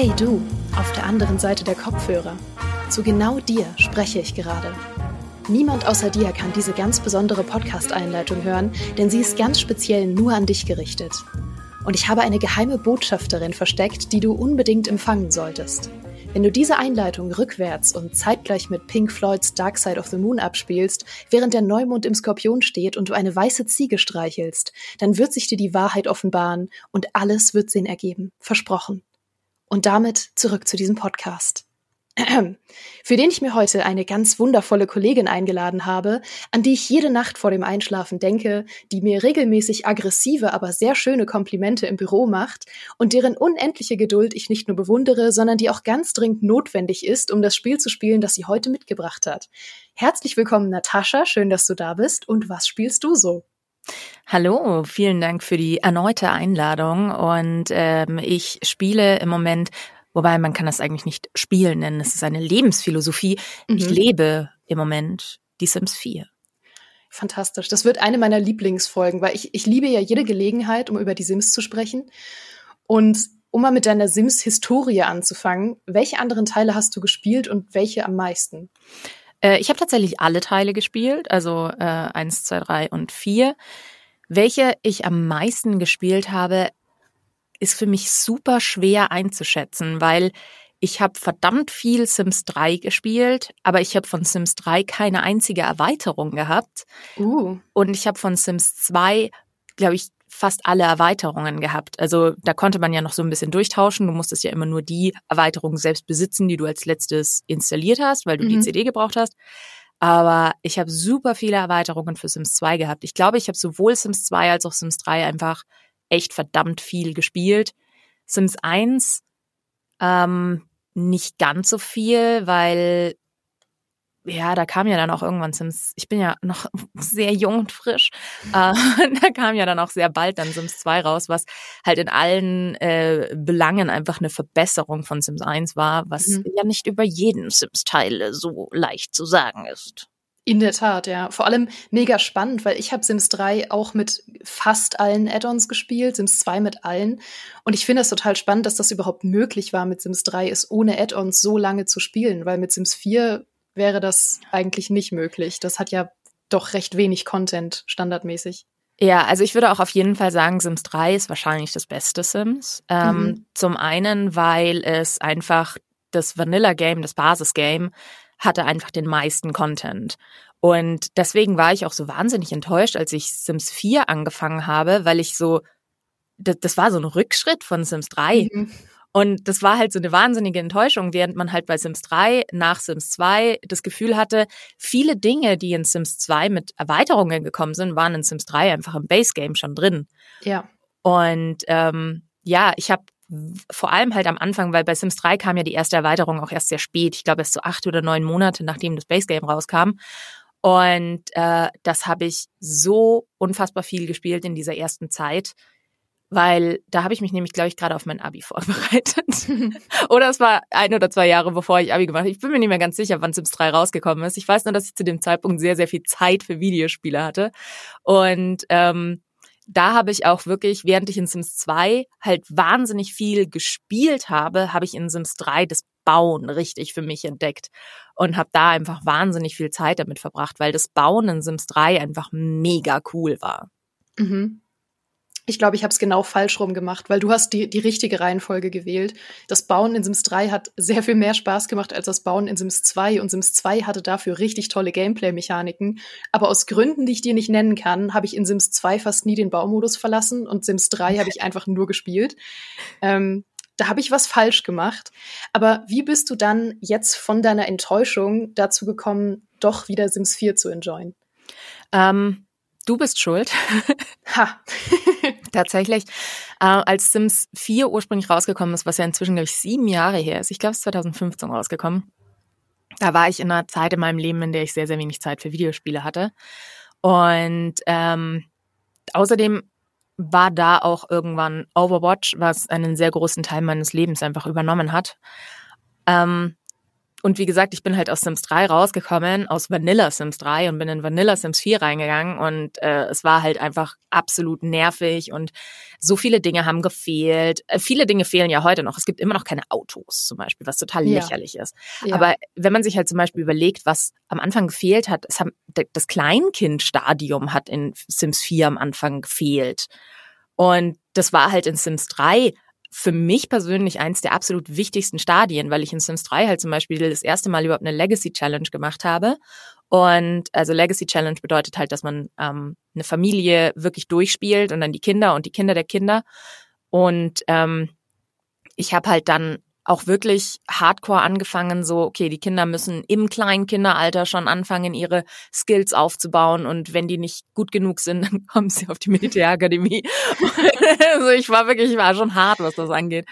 Hey du, auf der anderen Seite der Kopfhörer. Zu genau dir spreche ich gerade. Niemand außer dir kann diese ganz besondere Podcast-Einleitung hören, denn sie ist ganz speziell nur an dich gerichtet. Und ich habe eine geheime Botschaft darin versteckt, die du unbedingt empfangen solltest. Wenn du diese Einleitung rückwärts und zeitgleich mit Pink Floyds Dark Side of the Moon abspielst, während der Neumond im Skorpion steht und du eine weiße Ziege streichelst, dann wird sich dir die Wahrheit offenbaren und alles wird Sinn ergeben. Versprochen. Und damit zurück zu diesem Podcast. für den ich mir heute eine ganz wundervolle Kollegin eingeladen habe, an die ich jede Nacht vor dem Einschlafen denke, die mir regelmäßig aggressive, aber sehr schöne Komplimente im Büro macht und deren unendliche Geduld ich nicht nur bewundere, sondern die auch ganz dringend notwendig ist, um das Spiel zu spielen, das sie heute mitgebracht hat. Herzlich willkommen, Natascha, schön, dass du da bist. Und was spielst du so? Hallo, vielen Dank für die erneute Einladung. Und ähm, ich spiele im Moment Wobei man kann das eigentlich nicht spielen nennen. Es ist eine Lebensphilosophie. Mhm. Ich lebe im Moment die Sims 4. Fantastisch. Das wird eine meiner Lieblingsfolgen, weil ich, ich liebe ja jede Gelegenheit, um über die Sims zu sprechen. Und um mal mit deiner Sims-Historie anzufangen, welche anderen Teile hast du gespielt und welche am meisten? Äh, ich habe tatsächlich alle Teile gespielt, also äh, 1, 2, 3 und 4. Welche ich am meisten gespielt habe, ist für mich super schwer einzuschätzen, weil ich habe verdammt viel Sims 3 gespielt, aber ich habe von Sims 3 keine einzige Erweiterung gehabt. Uh. Und ich habe von Sims 2, glaube ich, fast alle Erweiterungen gehabt. Also da konnte man ja noch so ein bisschen durchtauschen. Du musstest ja immer nur die Erweiterung selbst besitzen, die du als letztes installiert hast, weil du mhm. die CD gebraucht hast. Aber ich habe super viele Erweiterungen für Sims 2 gehabt. Ich glaube, ich habe sowohl Sims 2 als auch Sims 3 einfach echt verdammt viel gespielt. Sims 1 ähm, nicht ganz so viel, weil ja, da kam ja dann auch irgendwann Sims, ich bin ja noch sehr jung und frisch, äh, da kam ja dann auch sehr bald dann Sims 2 raus, was halt in allen äh, Belangen einfach eine Verbesserung von Sims 1 war, was mhm. ja nicht über jeden Sims-Teil so leicht zu sagen ist. In der Tat, ja. Vor allem mega spannend, weil ich habe Sims 3 auch mit fast allen Add-ons gespielt, Sims 2 mit allen. Und ich finde es total spannend, dass das überhaupt möglich war, mit Sims 3 es ohne Add-ons so lange zu spielen, weil mit Sims 4 wäre das eigentlich nicht möglich. Das hat ja doch recht wenig Content standardmäßig. Ja, also ich würde auch auf jeden Fall sagen, Sims 3 ist wahrscheinlich das beste Sims. Ähm, mhm. Zum einen, weil es einfach das Vanilla-Game, das Basis-Game, hatte einfach den meisten Content. Und deswegen war ich auch so wahnsinnig enttäuscht, als ich Sims 4 angefangen habe, weil ich so, das, das war so ein Rückschritt von Sims 3. Mhm. Und das war halt so eine wahnsinnige Enttäuschung, während man halt bei Sims 3 nach Sims 2 das Gefühl hatte, viele Dinge, die in Sims 2 mit Erweiterungen gekommen sind, waren in Sims 3 einfach im Base Game schon drin. Ja. Und ähm, ja, ich habe vor allem halt am Anfang, weil bei Sims 3 kam ja die erste Erweiterung auch erst sehr spät. Ich glaube, erst so acht oder neun Monate, nachdem das Base Game rauskam. Und äh, das habe ich so unfassbar viel gespielt in dieser ersten Zeit, weil da habe ich mich nämlich, glaube ich, gerade auf mein Abi vorbereitet. oder es war ein oder zwei Jahre, bevor ich Abi gemacht habe. Ich bin mir nicht mehr ganz sicher, wann Sims 3 rausgekommen ist. Ich weiß nur, dass ich zu dem Zeitpunkt sehr, sehr viel Zeit für Videospiele hatte. Und ähm, da habe ich auch wirklich, während ich in Sims 2 halt wahnsinnig viel gespielt habe, habe ich in Sims 3 das Bauen richtig für mich entdeckt und habe da einfach wahnsinnig viel Zeit damit verbracht, weil das Bauen in Sims 3 einfach mega cool war. Mhm. Ich glaube, ich habe es genau falsch rum gemacht, weil du hast die, die richtige Reihenfolge gewählt. Das Bauen in Sims 3 hat sehr viel mehr Spaß gemacht als das Bauen in Sims 2 und Sims 2 hatte dafür richtig tolle Gameplay-Mechaniken. Aber aus Gründen, die ich dir nicht nennen kann, habe ich in Sims 2 fast nie den Baumodus verlassen und Sims 3 habe ich einfach nur gespielt. Ähm, da habe ich was falsch gemacht. Aber wie bist du dann jetzt von deiner Enttäuschung dazu gekommen, doch wieder Sims 4 zu enjoyen? Ähm, Du bist schuld. Ha. Tatsächlich. Äh, als Sims 4 ursprünglich rausgekommen ist, was ja inzwischen, glaube ich, sieben Jahre her ist, ich glaube, es ist 2015 rausgekommen, da war ich in einer Zeit in meinem Leben, in der ich sehr, sehr wenig Zeit für Videospiele hatte. Und ähm, außerdem war da auch irgendwann Overwatch, was einen sehr großen Teil meines Lebens einfach übernommen hat. Ähm, und wie gesagt, ich bin halt aus Sims 3 rausgekommen, aus Vanilla Sims 3 und bin in Vanilla Sims 4 reingegangen und äh, es war halt einfach absolut nervig und so viele Dinge haben gefehlt. Äh, viele Dinge fehlen ja heute noch. Es gibt immer noch keine Autos zum Beispiel, was total ja. lächerlich ist. Ja. Aber wenn man sich halt zum Beispiel überlegt, was am Anfang gefehlt hat, es haben, das Kleinkindstadium hat in Sims 4 am Anfang gefehlt. Und das war halt in Sims 3 für mich persönlich eins der absolut wichtigsten Stadien, weil ich in Sims 3 halt zum Beispiel das erste Mal überhaupt eine Legacy Challenge gemacht habe. Und also Legacy Challenge bedeutet halt, dass man ähm, eine Familie wirklich durchspielt und dann die Kinder und die Kinder der Kinder. Und ähm, ich habe halt dann auch wirklich hardcore angefangen, so, okay, die Kinder müssen im kleinen Kinderalter schon anfangen, ihre Skills aufzubauen und wenn die nicht gut genug sind, dann kommen sie auf die Militärakademie. also ich war wirklich, ich war schon hart, was das angeht.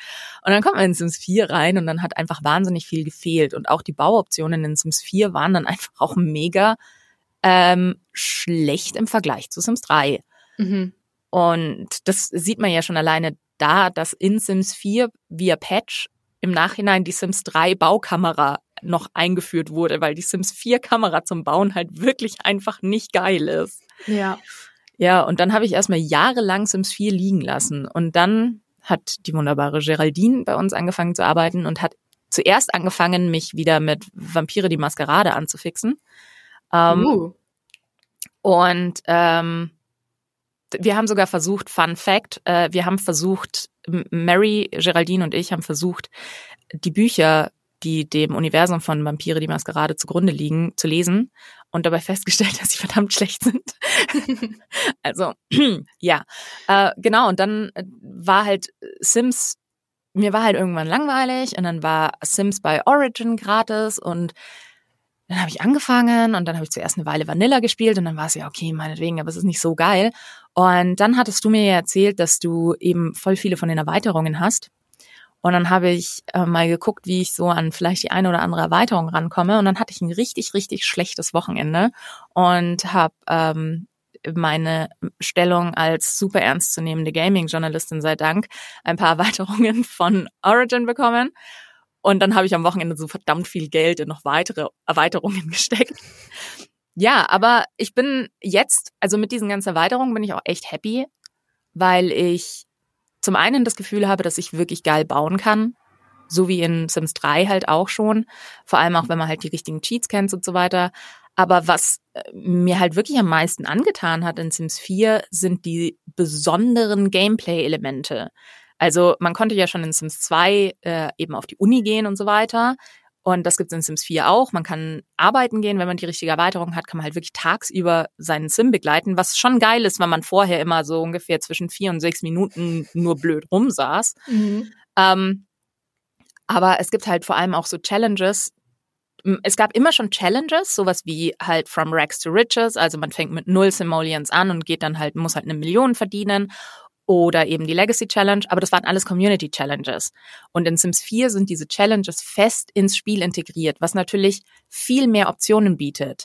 Und dann kommt man in Sims 4 rein und dann hat einfach wahnsinnig viel gefehlt und auch die Bauoptionen in Sims 4 waren dann einfach auch mega ähm, schlecht im Vergleich zu Sims 3. Mhm. Und das sieht man ja schon alleine da, dass in Sims 4 via Patch im Nachhinein die Sims 3 Baukamera noch eingeführt wurde, weil die Sims 4 Kamera zum Bauen halt wirklich einfach nicht geil ist. Ja. Ja, und dann habe ich erstmal jahrelang Sims 4 liegen lassen. Und dann hat die wunderbare Geraldine bei uns angefangen zu arbeiten und hat zuerst angefangen, mich wieder mit Vampire die Maskerade anzufixen. Ähm, uh. Und ähm, wir haben sogar versucht, Fun Fact, äh, wir haben versucht, Mary, Geraldine und ich haben versucht, die Bücher, die dem Universum von Vampire die Maskerade zugrunde liegen, zu lesen und dabei festgestellt, dass sie verdammt schlecht sind. also, ja, äh, genau. Und dann äh, war halt Sims, mir war halt irgendwann langweilig und dann war Sims bei Origin gratis und dann habe ich angefangen und dann habe ich zuerst eine Weile Vanilla gespielt und dann war es ja okay, meinetwegen, aber es ist nicht so geil. Und dann hattest du mir ja erzählt, dass du eben voll viele von den Erweiterungen hast. Und dann habe ich äh, mal geguckt, wie ich so an vielleicht die eine oder andere Erweiterung rankomme. Und dann hatte ich ein richtig, richtig schlechtes Wochenende und habe ähm, meine Stellung als super ernstzunehmende Gaming-Journalistin sei Dank ein paar Erweiterungen von Origin bekommen. Und dann habe ich am Wochenende so verdammt viel Geld in noch weitere Erweiterungen gesteckt. Ja, aber ich bin jetzt, also mit diesen ganzen Erweiterungen bin ich auch echt happy, weil ich zum einen das Gefühl habe, dass ich wirklich geil bauen kann. So wie in Sims 3 halt auch schon. Vor allem auch, wenn man halt die richtigen Cheats kennt und so weiter. Aber was äh, mir halt wirklich am meisten angetan hat in Sims 4 sind die besonderen Gameplay-Elemente. Also man konnte ja schon in Sims 2 äh, eben auf die Uni gehen und so weiter. Und das gibt es in Sims 4 auch. Man kann arbeiten gehen, wenn man die richtige Erweiterung hat, kann man halt wirklich tagsüber seinen Sim begleiten, was schon geil ist, weil man vorher immer so ungefähr zwischen vier und sechs Minuten nur blöd rumsaß. Mhm. Ähm, aber es gibt halt vor allem auch so Challenges. Es gab immer schon Challenges, sowas wie halt From Rags to Riches, also man fängt mit null Simoleons an und geht dann halt, muss halt eine Million verdienen oder eben die Legacy Challenge, aber das waren alles Community Challenges. Und in Sims 4 sind diese Challenges fest ins Spiel integriert, was natürlich viel mehr Optionen bietet.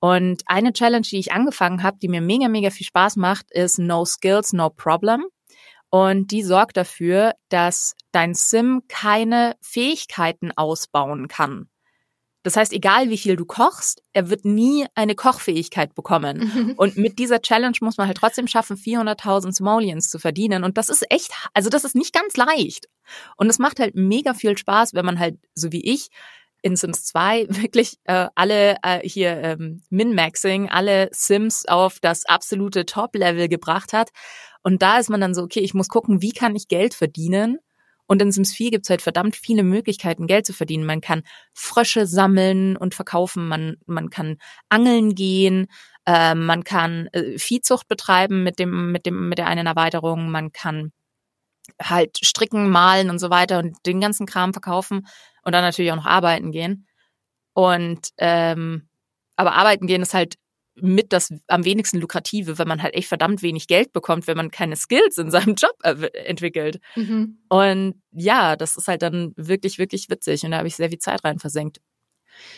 Und eine Challenge, die ich angefangen habe, die mir mega, mega viel Spaß macht, ist No Skills, No Problem. Und die sorgt dafür, dass dein Sim keine Fähigkeiten ausbauen kann. Das heißt, egal wie viel du kochst, er wird nie eine Kochfähigkeit bekommen. Mhm. Und mit dieser Challenge muss man halt trotzdem schaffen, 400.000 Simoleons zu verdienen. Und das ist echt, also das ist nicht ganz leicht. Und es macht halt mega viel Spaß, wenn man halt, so wie ich, in Sims 2 wirklich äh, alle äh, hier ähm, Min-Maxing, alle Sims auf das absolute Top-Level gebracht hat. Und da ist man dann so, okay, ich muss gucken, wie kann ich Geld verdienen und in Sims 4 gibt es halt verdammt viele Möglichkeiten, Geld zu verdienen. Man kann Frösche sammeln und verkaufen, man, man kann angeln gehen, äh, man kann äh, Viehzucht betreiben mit dem, mit dem, mit der einen Erweiterung, man kann halt stricken, malen und so weiter und den ganzen Kram verkaufen und dann natürlich auch noch arbeiten gehen. Und ähm, aber arbeiten gehen ist halt mit das am wenigsten lukrative, weil man halt echt verdammt wenig Geld bekommt, wenn man keine Skills in seinem Job entwickelt. Mhm. Und ja, das ist halt dann wirklich, wirklich witzig. Und da habe ich sehr viel Zeit rein versenkt.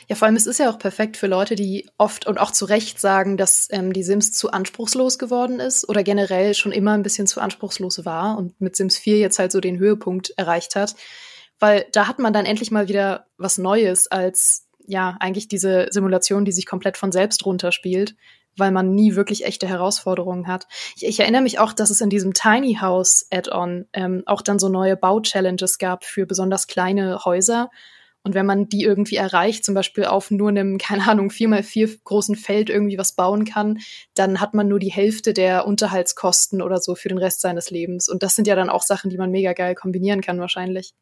Ja, vor allem es ist ja auch perfekt für Leute, die oft und auch zu Recht sagen, dass ähm, die Sims zu anspruchslos geworden ist oder generell schon immer ein bisschen zu anspruchslos war und mit Sims 4 jetzt halt so den Höhepunkt erreicht hat weil da hat man dann endlich mal wieder was Neues als ja eigentlich diese Simulation, die sich komplett von selbst runterspielt, weil man nie wirklich echte Herausforderungen hat. Ich, ich erinnere mich auch, dass es in diesem Tiny House Add-on ähm, auch dann so neue Bau-Challenges gab für besonders kleine Häuser. Und wenn man die irgendwie erreicht, zum Beispiel auf nur einem, keine Ahnung, vier mal vier großen Feld irgendwie was bauen kann, dann hat man nur die Hälfte der Unterhaltskosten oder so für den Rest seines Lebens. Und das sind ja dann auch Sachen, die man mega geil kombinieren kann wahrscheinlich.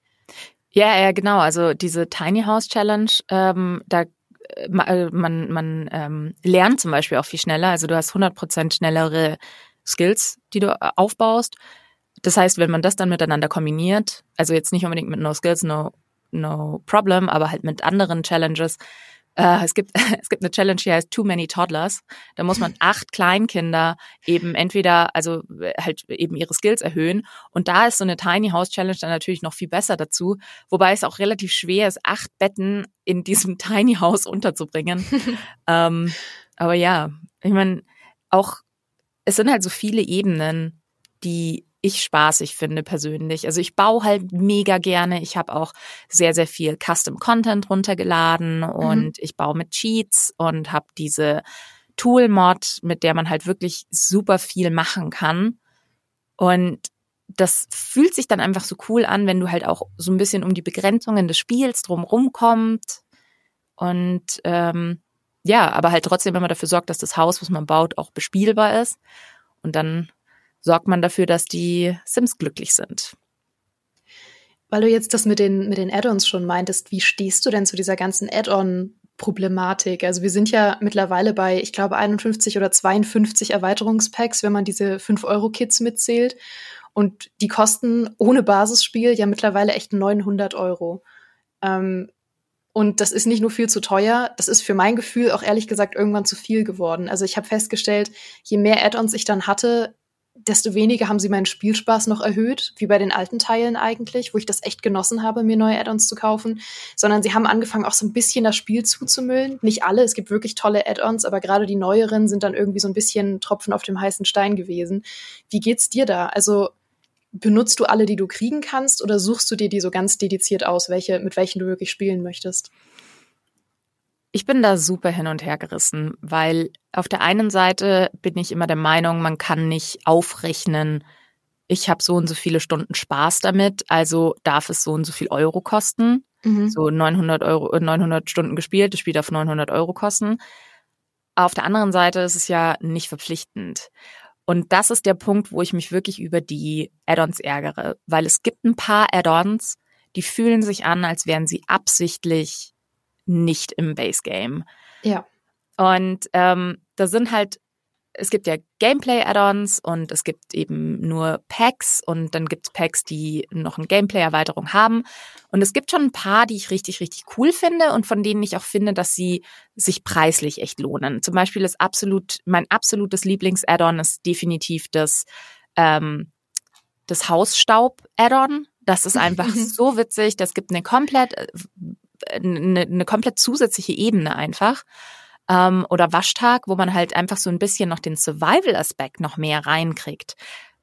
Ja, ja, genau. Also diese Tiny House Challenge, ähm, da äh, äh, man, man ähm, lernt zum Beispiel auch viel schneller. Also du hast 100% schnellere Skills, die du äh, aufbaust. Das heißt, wenn man das dann miteinander kombiniert, also jetzt nicht unbedingt mit No Skills, No, no Problem, aber halt mit anderen Challenges, äh, es gibt es gibt eine Challenge, die heißt Too Many Toddlers. Da muss man acht Kleinkinder eben entweder also halt eben ihre Skills erhöhen und da ist so eine Tiny House Challenge dann natürlich noch viel besser dazu, wobei es auch relativ schwer ist, acht Betten in diesem Tiny House unterzubringen. ähm, aber ja, ich meine auch es sind halt so viele Ebenen, die ich spaßig finde persönlich. Also ich baue halt mega gerne. Ich habe auch sehr, sehr viel Custom Content runtergeladen mhm. und mhm. ich baue mit Cheats und habe diese Tool-Mod, mit der man halt wirklich super viel machen kann. Und das fühlt sich dann einfach so cool an, wenn du halt auch so ein bisschen um die Begrenzungen des Spiels drumrum kommt. Und ähm, ja, aber halt trotzdem wenn man dafür sorgt, dass das Haus, was man baut, auch bespielbar ist. Und dann sorgt man dafür, dass die Sims glücklich sind. Weil du jetzt das mit den, mit den Add-ons schon meintest, wie stehst du denn zu dieser ganzen Add-on-Problematik? Also wir sind ja mittlerweile bei, ich glaube, 51 oder 52 Erweiterungspacks, wenn man diese 5-Euro-Kits mitzählt. Und die kosten ohne Basisspiel ja mittlerweile echt 900 Euro. Ähm, und das ist nicht nur viel zu teuer, das ist für mein Gefühl auch ehrlich gesagt irgendwann zu viel geworden. Also ich habe festgestellt, je mehr Add-ons ich dann hatte, desto weniger haben sie meinen Spielspaß noch erhöht, wie bei den alten Teilen eigentlich, wo ich das echt genossen habe, mir neue Add-ons zu kaufen, sondern sie haben angefangen, auch so ein bisschen das Spiel zuzumüllen. Nicht alle, es gibt wirklich tolle Add-ons, aber gerade die neueren sind dann irgendwie so ein bisschen Tropfen auf dem heißen Stein gewesen. Wie geht's dir da? Also benutzt du alle, die du kriegen kannst, oder suchst du dir die so ganz dediziert aus, welche, mit welchen du wirklich spielen möchtest? Ich bin da super hin und her gerissen, weil auf der einen Seite bin ich immer der Meinung, man kann nicht aufrechnen, ich habe so und so viele Stunden Spaß damit, also darf es so und so viel Euro kosten. Mhm. So 900 Euro, 900 Stunden gespielt, das Spiel darf 900 Euro kosten. Auf der anderen Seite ist es ja nicht verpflichtend. Und das ist der Punkt, wo ich mich wirklich über die Add-ons ärgere, weil es gibt ein paar Add-ons, die fühlen sich an, als wären sie absichtlich nicht im Base Game. Ja. Und ähm, da sind halt, es gibt ja Gameplay-Add-ons und es gibt eben nur Packs und dann gibt es Packs, die noch eine Gameplay-Erweiterung haben. Und es gibt schon ein paar, die ich richtig, richtig cool finde und von denen ich auch finde, dass sie sich preislich echt lohnen. Zum Beispiel ist absolut, mein absolutes Lieblings-Add-on ist definitiv das, ähm, das Hausstaub-Add-on. Das ist einfach so witzig. Das gibt eine komplett eine, eine komplett zusätzliche Ebene einfach. Ähm, oder Waschtag, wo man halt einfach so ein bisschen noch den Survival-Aspekt noch mehr reinkriegt.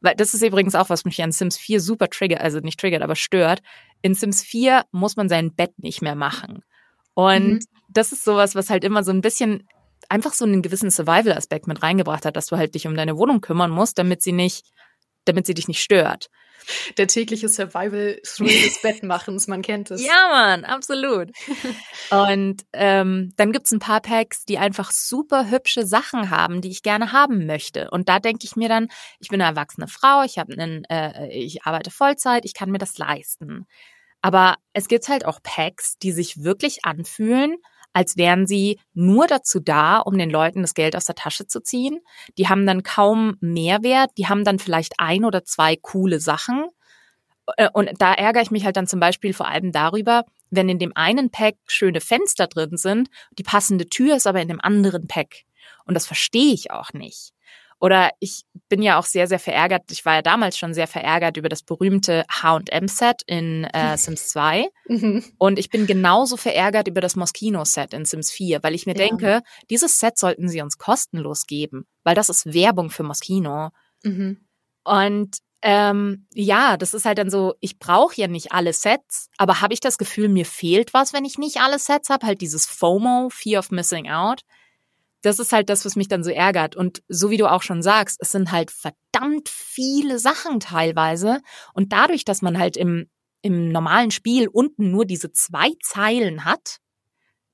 Weil das ist übrigens auch, was mich an Sims 4 super triggert, also nicht triggert, aber stört. In Sims 4 muss man sein Bett nicht mehr machen. Und mhm. das ist sowas, was halt immer so ein bisschen einfach so einen gewissen Survival-Aspekt mit reingebracht hat, dass du halt dich um deine Wohnung kümmern musst, damit sie nicht, damit sie dich nicht stört der tägliche Survival-Thrill des Bettmachens, man kennt es. Ja, Mann, absolut. Und ähm, dann gibt's ein paar Packs, die einfach super hübsche Sachen haben, die ich gerne haben möchte. Und da denke ich mir dann, ich bin eine erwachsene Frau, ich habe einen, äh, ich arbeite Vollzeit, ich kann mir das leisten. Aber es gibt halt auch Packs, die sich wirklich anfühlen, als wären sie nur dazu da, um den Leuten das Geld aus der Tasche zu ziehen. Die haben dann kaum Mehrwert, die haben dann vielleicht ein oder zwei coole Sachen. Äh, und da ärgere ich mich halt dann zum Beispiel vor allem darüber, wenn in dem einen Pack schöne Fenster drin sind, die passende Tür ist aber in dem anderen Pack. Und das verstehe ich auch nicht. Oder ich bin ja auch sehr, sehr verärgert. Ich war ja damals schon sehr verärgert über das berühmte H&M-Set in äh, Sims 2. Mhm. Und ich bin genauso verärgert über das Moschino-Set in Sims 4, weil ich mir ja. denke, dieses Set sollten sie uns kostenlos geben, weil das ist Werbung für Moschino. Mhm. Und ähm, ja, das ist halt dann so, ich brauche ja nicht alle Sets, aber habe ich das Gefühl, mir fehlt was, wenn ich nicht alle Sets habe, halt dieses FOMO, Fear of Missing Out. Das ist halt das, was mich dann so ärgert. Und so wie du auch schon sagst, es sind halt verdammt viele Sachen teilweise. Und dadurch, dass man halt im, im normalen Spiel unten nur diese zwei Zeilen hat,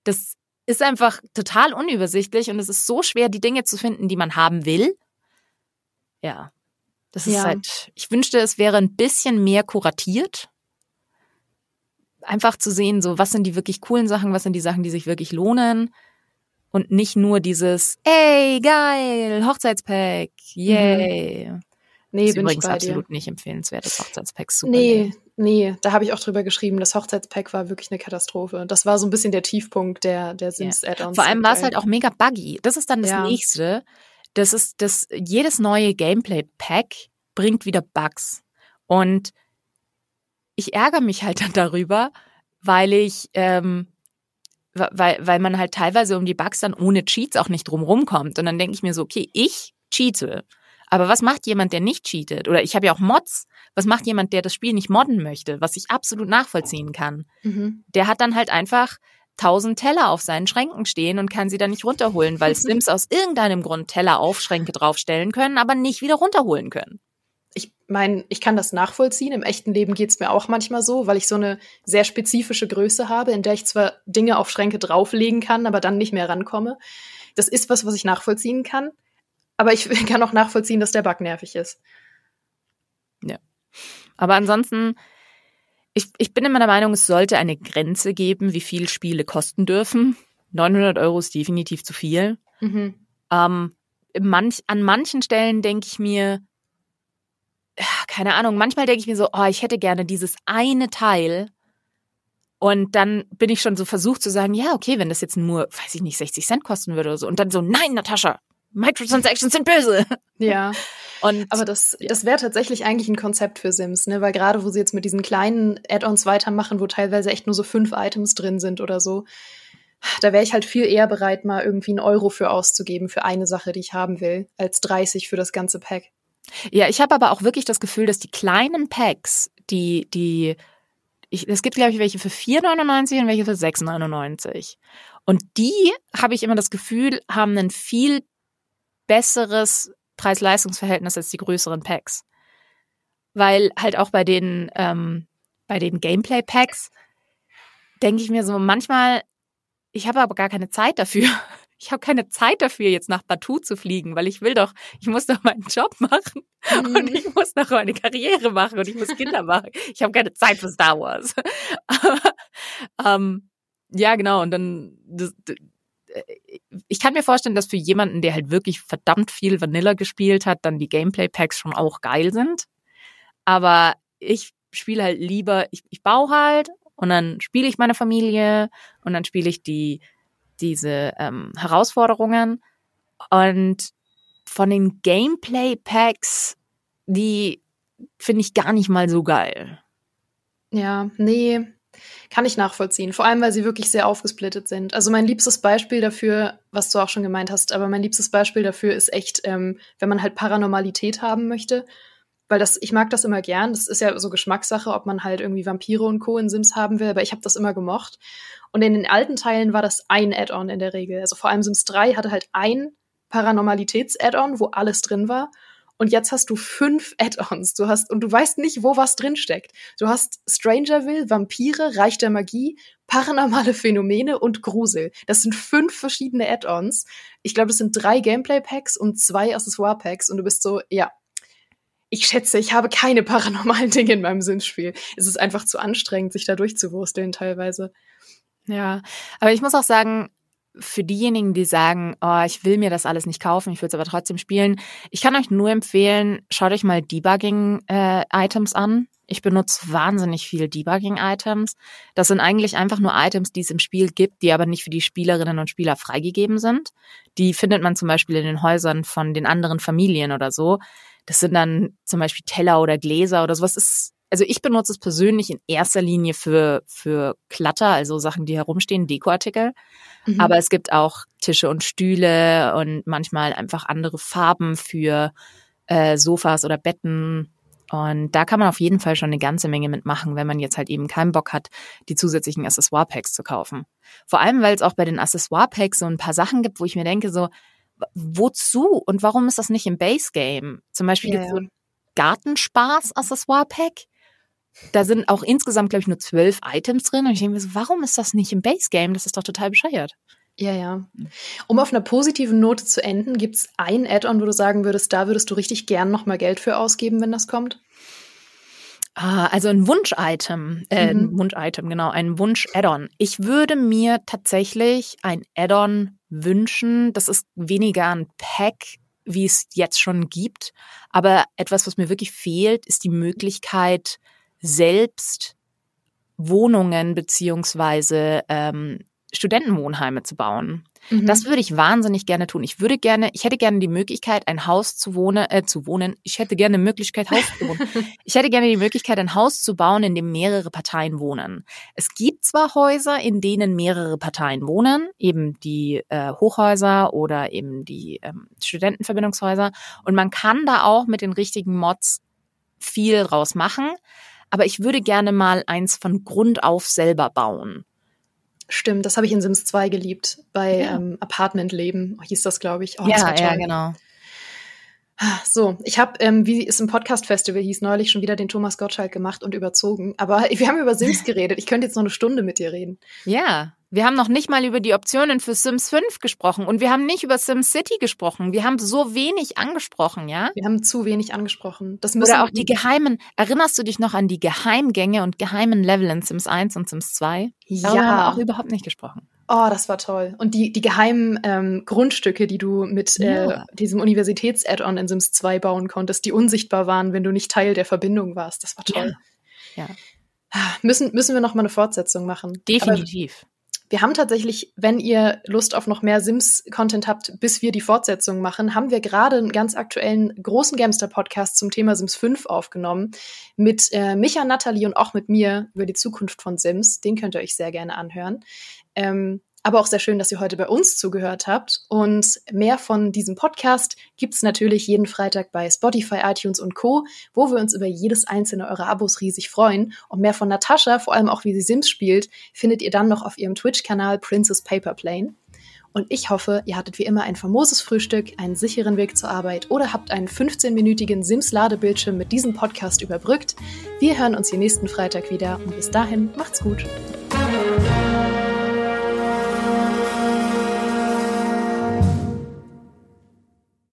das ist einfach total unübersichtlich und es ist so schwer, die Dinge zu finden, die man haben will. Ja, das ist ja. halt, ich wünschte, es wäre ein bisschen mehr kuratiert. Einfach zu sehen, so, was sind die wirklich coolen Sachen, was sind die Sachen, die sich wirklich lohnen. Und nicht nur dieses, ey, geil, Hochzeitspack, yay. Mhm. Nee, das ist bin übrigens absolut dir. nicht empfehlenswert, das Hochzeitspack super. Nee, nee, da habe ich auch drüber geschrieben, das Hochzeitspack war wirklich eine Katastrophe. Das war so ein bisschen der Tiefpunkt der, der Sims-Add-ons. Vor allem war es halt auch mega buggy. Das ist dann das ja. nächste das ist das, jedes neue Gameplay-Pack bringt wieder Bugs. Und ich ärgere mich halt dann darüber, weil ich, ähm, weil, weil man halt teilweise um die Bugs dann ohne Cheats auch nicht drumrum kommt. Und dann denke ich mir so, okay, ich cheate. Aber was macht jemand, der nicht cheatet? Oder ich habe ja auch Mods. Was macht jemand, der das Spiel nicht modden möchte? Was ich absolut nachvollziehen kann. Mhm. Der hat dann halt einfach tausend Teller auf seinen Schränken stehen und kann sie dann nicht runterholen, weil Sims aus irgendeinem Grund Teller auf Schränke draufstellen können, aber nicht wieder runterholen können. Ich meine, ich kann das nachvollziehen. Im echten Leben geht's mir auch manchmal so, weil ich so eine sehr spezifische Größe habe, in der ich zwar Dinge auf Schränke drauflegen kann, aber dann nicht mehr rankomme. Das ist was, was ich nachvollziehen kann. Aber ich kann auch nachvollziehen, dass der Bug nervig ist. Ja. Aber ansonsten, ich, ich bin immer der Meinung, es sollte eine Grenze geben, wie viel Spiele kosten dürfen. 900 Euro ist definitiv zu viel. Mhm. Ähm, manch, an manchen Stellen denke ich mir, keine Ahnung, manchmal denke ich mir so, oh, ich hätte gerne dieses eine Teil. Und dann bin ich schon so versucht zu sagen, ja, okay, wenn das jetzt nur, weiß ich nicht, 60 Cent kosten würde oder so. Und dann so, nein, Natascha, Microtransactions sind böse. Ja. Und, Aber das, das wäre tatsächlich eigentlich ein Konzept für Sims, ne? Weil gerade wo sie jetzt mit diesen kleinen Add-ons weitermachen, wo teilweise echt nur so fünf Items drin sind oder so, da wäre ich halt viel eher bereit, mal irgendwie einen Euro für auszugeben für eine Sache, die ich haben will, als 30 für das ganze Pack. Ja, ich habe aber auch wirklich das Gefühl, dass die kleinen Packs, die, die, ich, es gibt, glaube ich, welche für 4,99 und welche für 6,99. Und die, habe ich immer das Gefühl, haben einen viel besseres Preis-Leistungs-Verhältnis als die größeren Packs. Weil halt auch bei den, ähm, bei den Gameplay-Packs denke ich mir so, manchmal, ich habe aber gar keine Zeit dafür. Ich habe keine Zeit dafür, jetzt nach Batu zu fliegen, weil ich will doch, ich muss doch meinen Job machen mhm. und ich muss noch meine Karriere machen und ich muss Kinder machen. Ich habe keine Zeit für Star Wars. aber, ähm, ja, genau. Und dann, das, ich kann mir vorstellen, dass für jemanden, der halt wirklich verdammt viel Vanilla gespielt hat, dann die Gameplay-Packs schon auch geil sind. Aber ich spiele halt lieber, ich, ich baue halt und dann spiele ich meine Familie und dann spiele ich die, diese ähm, Herausforderungen. Und von den Gameplay-Packs, die finde ich gar nicht mal so geil. Ja, nee, kann ich nachvollziehen. Vor allem, weil sie wirklich sehr aufgesplittet sind. Also mein liebstes Beispiel dafür, was du auch schon gemeint hast, aber mein liebstes Beispiel dafür ist echt, ähm, wenn man halt Paranormalität haben möchte. Weil das, ich mag das immer gern. Das ist ja so Geschmackssache, ob man halt irgendwie Vampire und Co. in Sims haben will, aber ich habe das immer gemocht. Und in den alten Teilen war das ein Add-on in der Regel. Also vor allem Sims 3 hatte halt ein Paranormalitäts-Add-on, wo alles drin war. Und jetzt hast du fünf Add-ons. Du hast, und du weißt nicht, wo was drinsteckt. Du hast Strangerville, Vampire, Reich der Magie, paranormale Phänomene und Grusel. Das sind fünf verschiedene Add-ons. Ich glaube, das sind drei Gameplay-Packs und zwei Accessoire-Packs. Und du bist so, ja, ich schätze, ich habe keine paranormalen Dinge in meinem Sims-Spiel. Es ist einfach zu anstrengend, sich da durchzuwursteln teilweise. Ja, aber ich muss auch sagen, für diejenigen, die sagen, oh, ich will mir das alles nicht kaufen, ich will es aber trotzdem spielen, ich kann euch nur empfehlen, schaut euch mal Debugging-Items äh, an. Ich benutze wahnsinnig viel Debugging-Items. Das sind eigentlich einfach nur Items, die es im Spiel gibt, die aber nicht für die Spielerinnen und Spieler freigegeben sind. Die findet man zum Beispiel in den Häusern von den anderen Familien oder so. Das sind dann zum Beispiel Teller oder Gläser oder sowas. Ist also ich benutze es persönlich in erster Linie für, für Klatter, also Sachen, die herumstehen, Dekoartikel. Mhm. Aber es gibt auch Tische und Stühle und manchmal einfach andere Farben für äh, Sofas oder Betten. Und da kann man auf jeden Fall schon eine ganze Menge mitmachen, wenn man jetzt halt eben keinen Bock hat, die zusätzlichen Accessoire-Packs zu kaufen. Vor allem, weil es auch bei den Accessoire-Packs so ein paar Sachen gibt, wo ich mir denke, so, wozu und warum ist das nicht im Base-Game? Zum Beispiel ja, ja. so ein Gartenspaß-Accessoire-Pack. Da sind auch insgesamt, glaube ich, nur zwölf Items drin. Und ich denke mir so, warum ist das nicht im Base-Game? Das ist doch total bescheuert. Ja, ja. Um auf einer positiven Note zu enden, gibt es ein Add-on, wo du sagen würdest, da würdest du richtig gern nochmal Geld für ausgeben, wenn das kommt? Ah, also ein Wunsch-Item, äh, mhm. ein Wunsch-Item, genau, ein Wunsch-Add-on. Ich würde mir tatsächlich ein Add-on wünschen. Das ist weniger ein Pack, wie es jetzt schon gibt, aber etwas, was mir wirklich fehlt, ist die Möglichkeit, selbst Wohnungen beziehungsweise ähm, Studentenwohnheime zu bauen. Mhm. Das würde ich wahnsinnig gerne tun. Ich würde gerne, ich hätte gerne die Möglichkeit, ein Haus zu wohnen, äh, zu wohnen. Ich hätte gerne die Möglichkeit, Haus zu wohnen. ich hätte gerne die Möglichkeit, ein Haus zu bauen, in dem mehrere Parteien wohnen. Es gibt zwar Häuser, in denen mehrere Parteien wohnen, eben die äh, Hochhäuser oder eben die ähm, Studentenverbindungshäuser, und man kann da auch mit den richtigen Mods viel raus machen. Aber ich würde gerne mal eins von Grund auf selber bauen. Stimmt, das habe ich in Sims 2 geliebt. Bei ja. ähm, Apartmentleben hieß das, glaube ich. Oh, ja, ja, genau. So, ich habe, ähm, wie es im Podcast-Festival hieß, neulich schon wieder den Thomas Gottschalk gemacht und überzogen. Aber wir haben über Sims geredet. Ich könnte jetzt noch eine Stunde mit dir reden. Ja, wir haben noch nicht mal über die Optionen für Sims 5 gesprochen und wir haben nicht über Sims City gesprochen. Wir haben so wenig angesprochen, ja? Wir haben zu wenig angesprochen. Das müssen Oder auch die geheimen, erinnerst du dich noch an die Geheimgänge und geheimen Level in Sims 1 und Sims 2? Ja. Darüber haben wir auch überhaupt nicht gesprochen. Oh, das war toll. Und die, die geheimen ähm, Grundstücke, die du mit äh, ja. äh, diesem Universitäts-Add-on in Sims 2 bauen konntest, die unsichtbar waren, wenn du nicht Teil der Verbindung warst. Das war toll. Ja. ja. Ah, müssen, müssen wir noch mal eine Fortsetzung machen. Definitiv. Wir haben tatsächlich, wenn ihr Lust auf noch mehr Sims-Content habt, bis wir die Fortsetzung machen, haben wir gerade einen ganz aktuellen großen Gamester-Podcast zum Thema Sims 5 aufgenommen. Mit äh, Micha, Natalie und auch mit mir über die Zukunft von Sims. Den könnt ihr euch sehr gerne anhören. Ähm, aber auch sehr schön, dass ihr heute bei uns zugehört habt. Und mehr von diesem Podcast gibt's natürlich jeden Freitag bei Spotify, iTunes und Co., wo wir uns über jedes einzelne eurer Abos riesig freuen. Und mehr von Natascha, vor allem auch wie sie Sims spielt, findet ihr dann noch auf ihrem Twitch-Kanal Princess Paperplane. Und ich hoffe, ihr hattet wie immer ein famoses Frühstück, einen sicheren Weg zur Arbeit oder habt einen 15-minütigen Sims-Ladebildschirm mit diesem Podcast überbrückt. Wir hören uns hier nächsten Freitag wieder und bis dahin macht's gut.